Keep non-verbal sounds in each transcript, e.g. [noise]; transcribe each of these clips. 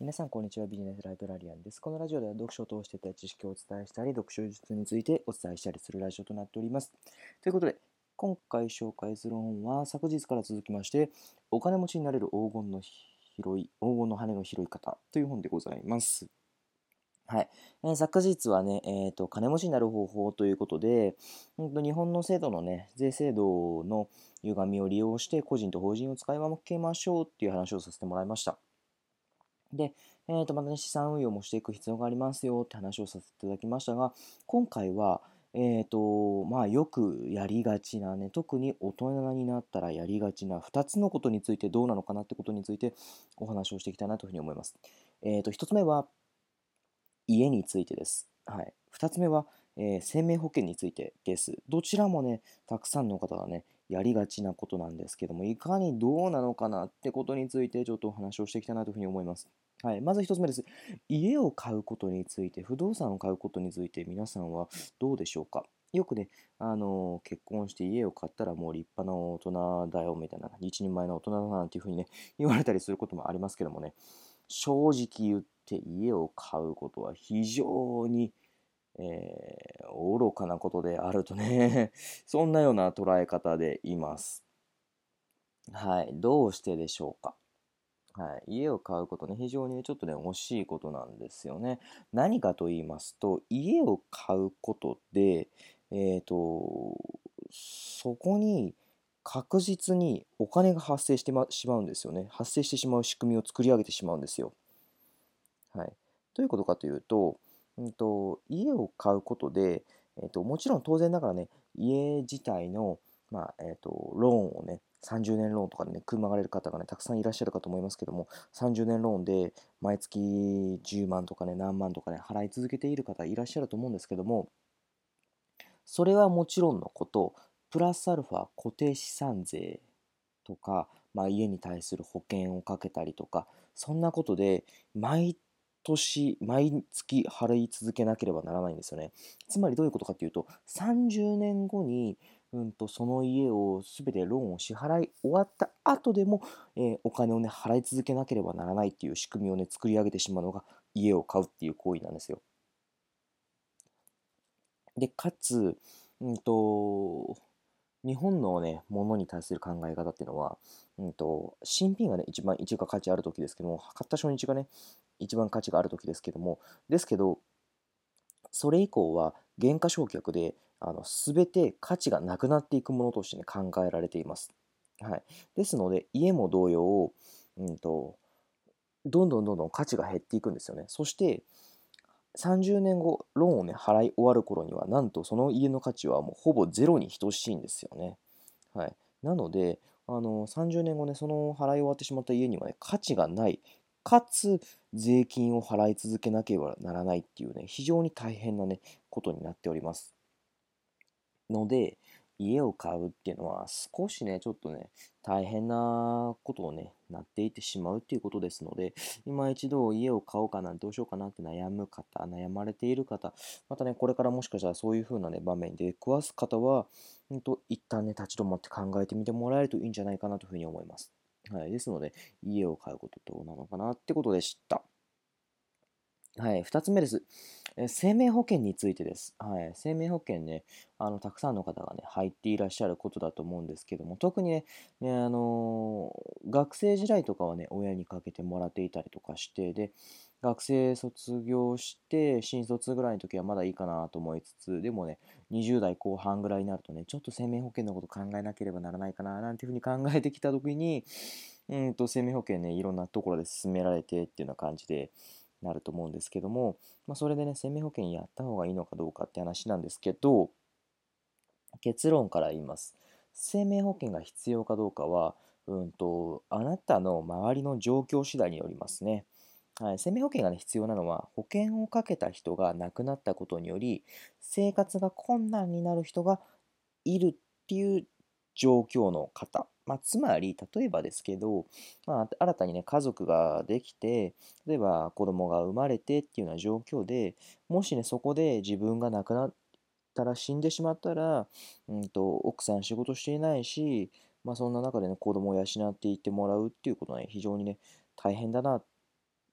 皆さん、こんにちは。ビジネスライブラリアンです。このラジオでは読書を通して得た知識をお伝えしたり、読書術についてお伝えしたりするラジオとなっております。ということで、今回紹介する本は、昨日から続きまして、お金持ちになれる黄金の拾い、黄金の羽の拾い方という本でございます。はい。えー、昨日はね、えーと、金持ちになる方法ということで、んと日本の制度のね、税制度の歪みを利用して個人と法人を使い分けましょうっていう話をさせてもらいました。で、えー、とまたね、資産運用もしていく必要がありますよって話をさせていただきましたが、今回は、えーとまあ、よくやりがちなね、特に大人になったらやりがちな2つのことについてどうなのかなってことについてお話をしていきたいなというふうに思います。えー、と1つ目は家についてです。はい、2つ目は、えー、生命保険についてです。どちらもね、たくさんの方がね、やりがちなことなんですけども、いかにどうなのかなってことについてちょっとお話をしていきたいなというふうに思います。はい、まず1つ目です。家を買うことについて、不動産を買うことについて皆さんはどうでしょうか？よくね、あの結婚して家を買ったらもう立派な大人だよみたいな、一人前の大人だなんていうふうにね、言われたりすることもありますけどもね、正直言って家を買うことは非常にえー、愚かなことであるとね [laughs] そんなような捉え方でいます。はい、どうしてでしょうか。はい、家を買うことね、非常にちょっとね、惜しいことなんですよね。何かと言いますと、家を買うことで、えっ、ー、と、そこに確実にお金が発生してしまうんですよね。発生してしまう仕組みを作り上げてしまうんですよ。はい。どういうことかというと、うんと、家を買うことで、えーと、もちろん当然ながらね、家自体の、まあえーと、ローンをね、30年ローンとかでね、組まれる方がね、たくさんいらっしゃるかと思いますけども、30年ローンで毎月10万とかね、何万とかね、払い続けている方いらっしゃると思うんですけども、それはもちろんのこと、プラスアルファ固定資産税とか、まあ、家に対する保険をかけたりとか、そんなことで毎年、毎月払い続けなければならないんですよね。つまりどういうことかというと、30年後に、うんと、その家を全てローンを支払い終わった後でも、えー、お金をね、払い続けなければならないっていう仕組みをね、作り上げてしまうのが家を買うっていう行為なんですよ。で、かつ、うんと、日本のね、ものに対する考え方っていうのは、うんと、新品がね、一番一が価値ある時ですけども、買った初日がね、一番価値がある時ですけども、ですけど、それ以降は原価償却で、あの全て価値がなくなっていくものとして、ね、考えられています。はい、ですので、家も同様、うんと、どんどんどんどん価値が減っていくんですよね。そして、30年後、ローンをね、払い終わる頃には、なんとその家の価値はもうほぼゼロに等しいんですよね。はい。なので、あの、30年後ね、その払い終わってしまった家にはね、価値がない、かつ税金を払い続けなければならないっていうね、非常に大変なね、ことになっております。ので、家を買うっていうのは少しね、ちょっとね、大変なことをね、なっていってしまうっていうことですので、今一度家を買おうかな、どうしようかなって悩む方、悩まれている方、またね、これからもしかしたらそういう風なね、場面で食わす方は、んと、一旦ね、立ち止まって考えてみてもらえるといいんじゃないかなというふうに思います。はい。ですので、家を買うことどうなのかなってことでした。はい。二つ目です。え生命保険についてです。はい。生命保険ね、あの、たくさんの方がね、入っていらっしゃることだと思うんですけども、特にね、ねあのー、学生時代とかはね、親にかけてもらっていたりとかして、で、学生卒業して、新卒ぐらいの時はまだいいかなと思いつつ、でもね、20代後半ぐらいになるとね、ちょっと生命保険のこと考えなければならないかな、なんていうふうに考えてきた時に、うんと、生命保険ね、いろんなところで進められてっていうような感じで、なると思うんですけども、まあ、それでね、生命保険やった方がいいのかどうかって話なんですけど、結論から言います。生命保険が必要かどうかは、うんと、あなたの周りの状況次第によりますね。はい、生命保険が、ね、必要なのは保険をかけた人が亡くなったことにより生活が困難になる人がいるっていう状況の方、まあ、つまり例えばですけど、まあ、新たにね家族ができて例えば子供が生まれてっていうような状況でもしねそこで自分が亡くなったら死んでしまったら、うんと、奥さん仕事していないし、まあ、そんな中でね子供を養っていってもらうっていうことは、ね、非常にね大変だなって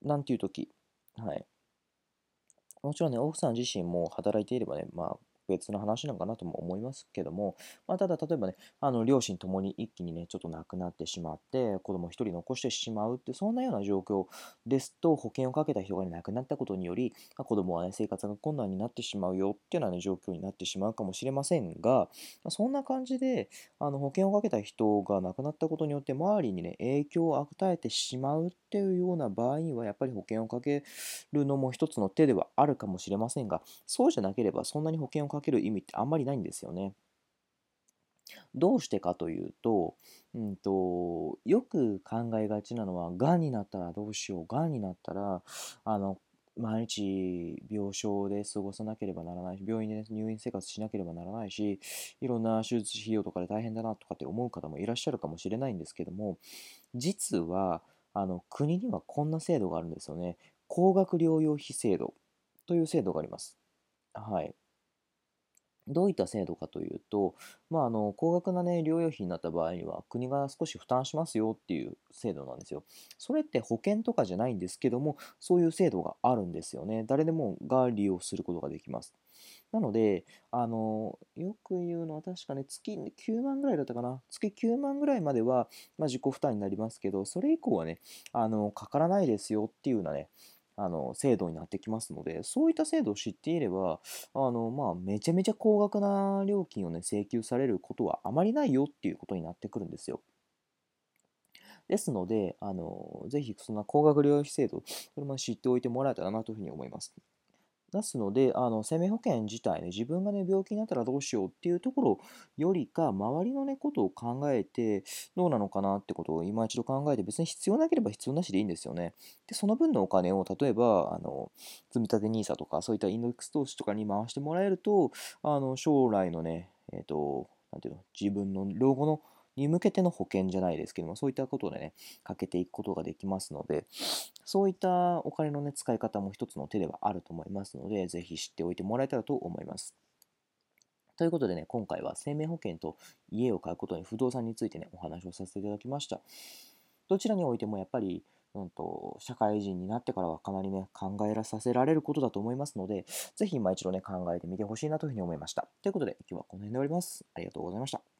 なんていう時、はい。もちろんね、奥さん自身も働いていればね、まあ、別の話なのかなとも思いますけども、まあ、ただ例えばね、あの両親ともに一気にね、ちょっと亡くなってしまって、子供一人残してしまうって、そんなような状況ですと、保険をかけた人が、亡くなったことにより、まあ、子供はね、生活が困難になってしまうよっていうような、ね、状況になってしまうかもしれませんが、そんな感じで、あの保険をかけた人が亡くなったことによって、周りにね、影響を与えてしまうっていうような場合には、やっぱり保険をかけるのも一つの手ではあるかもしれませんが、そうじゃなければ、そんなに保険をかける意味ってあんまりないんですよね。どうしてかというと、うんと、よく考えがちなのは、がんになったらどうしよう、がんになったら、あの、毎日病床で過ごさなければならないし、病院で入院生活しなければならないし、いろんな手術費用とかで大変だなとかって思う方もいらっしゃるかもしれないんですけども、実は、あの、国にはこんな制度があるんですよね。高額療養費制度という制度があります。はい。どういった制度かというと、まあ、あの高額な、ね、療養費になった場合には国が少し負担しますよっていう制度なんですよ。それって保険とかじゃないんですけども、そういう制度があるんですよね。誰でもが利用することができます。なので、あのよく言うのは確かね、月9万ぐらいだったかな。月9万ぐらいまでは、まあ、自己負担になりますけど、それ以降はね、あのかからないですよっていうようなね、あの制度になってきますので、そういった制度を知っていれば、あのまあ、めちゃめちゃ高額な料金を、ね、請求されることはあまりないよっていうことになってくるんですよ。ですので、あのぜひそんな高額療養費制度、それも知っておいてもらえたらなというふうに思います。ですので、あの生命保険自体ね、自分がね、病気になったらどうしようっていうところよりか、周りのね、ことを考えて、どうなのかなってことを今一度考えて、別に必要なければ必要なしでいいんですよね。で、その分のお金を、例えば、あの、積立 NISA とか、そういったインデックス投資とかに回してもらえると、あの、将来のね、えっ、ー、と、なんていうの、自分の老後のに向けての保険じゃないですけども、そういったことでね、かけていくことができますので、そういったお金のね、使い方も一つの手ではあると思いますので、ぜひ知っておいてもらえたらと思います。ということでね、今回は生命保険と家を買うことに不動産についてね、お話をさせていただきました。どちらにおいてもやっぱり、うんと、社会人になってからはかなりね、考えさせられることだと思いますので、ぜひ今一度ね、考えてみてほしいなというふうに思いました。ということで、今日はこの辺で終わります。ありがとうございました。